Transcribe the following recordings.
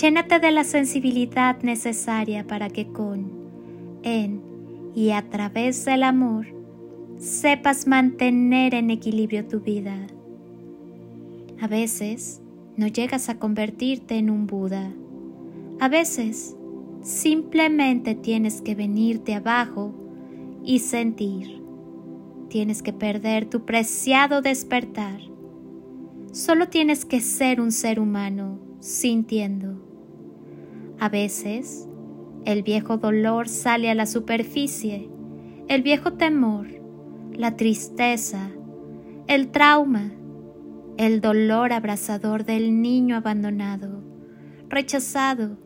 Llénate de la sensibilidad necesaria para que con, en y a través del amor sepas mantener en equilibrio tu vida. A veces no llegas a convertirte en un Buda. A veces Simplemente tienes que venirte abajo y sentir. Tienes que perder tu preciado despertar. Solo tienes que ser un ser humano sintiendo. A veces, el viejo dolor sale a la superficie, el viejo temor, la tristeza, el trauma, el dolor abrasador del niño abandonado, rechazado,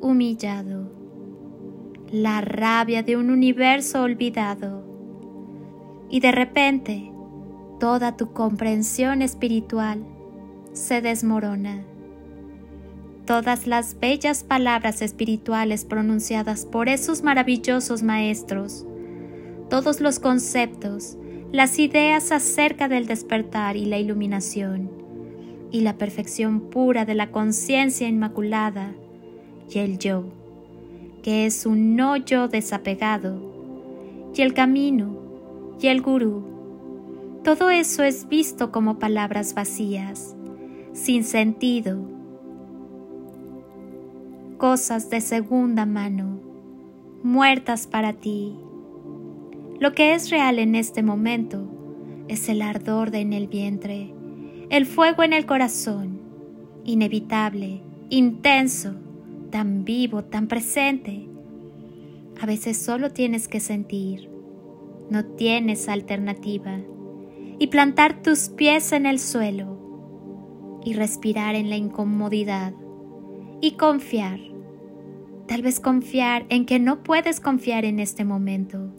humillado, la rabia de un universo olvidado. Y de repente, toda tu comprensión espiritual se desmorona. Todas las bellas palabras espirituales pronunciadas por esos maravillosos maestros, todos los conceptos, las ideas acerca del despertar y la iluminación, y la perfección pura de la conciencia inmaculada, y el yo, que es un no yo desapegado, y el camino, y el gurú. Todo eso es visto como palabras vacías, sin sentido, cosas de segunda mano, muertas para ti. Lo que es real en este momento es el ardor en el vientre, el fuego en el corazón, inevitable, intenso, tan vivo, tan presente. A veces solo tienes que sentir, no tienes alternativa, y plantar tus pies en el suelo, y respirar en la incomodidad, y confiar, tal vez confiar en que no puedes confiar en este momento,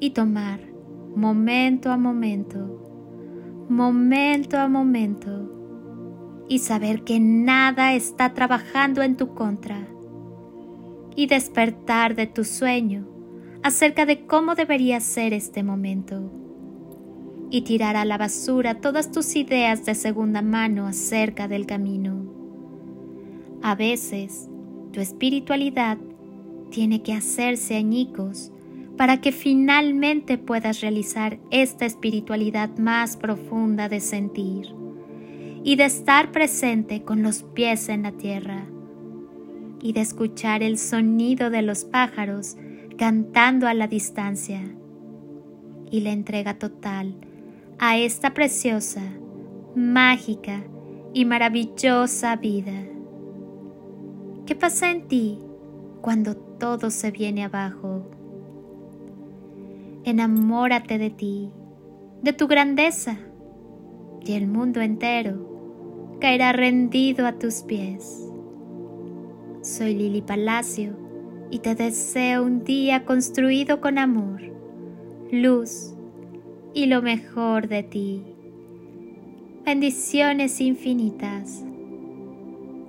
y tomar momento a momento, momento a momento, y saber que nada está trabajando en tu contra. Y despertar de tu sueño acerca de cómo debería ser este momento. Y tirar a la basura todas tus ideas de segunda mano acerca del camino. A veces, tu espiritualidad tiene que hacerse añicos para que finalmente puedas realizar esta espiritualidad más profunda de sentir y de estar presente con los pies en la tierra y de escuchar el sonido de los pájaros cantando a la distancia y la entrega total a esta preciosa, mágica y maravillosa vida. ¿Qué pasa en ti cuando todo se viene abajo? Enamórate de ti, de tu grandeza y el mundo entero caerá rendido a tus pies. Soy Lili Palacio y te deseo un día construido con amor, luz y lo mejor de ti. Bendiciones infinitas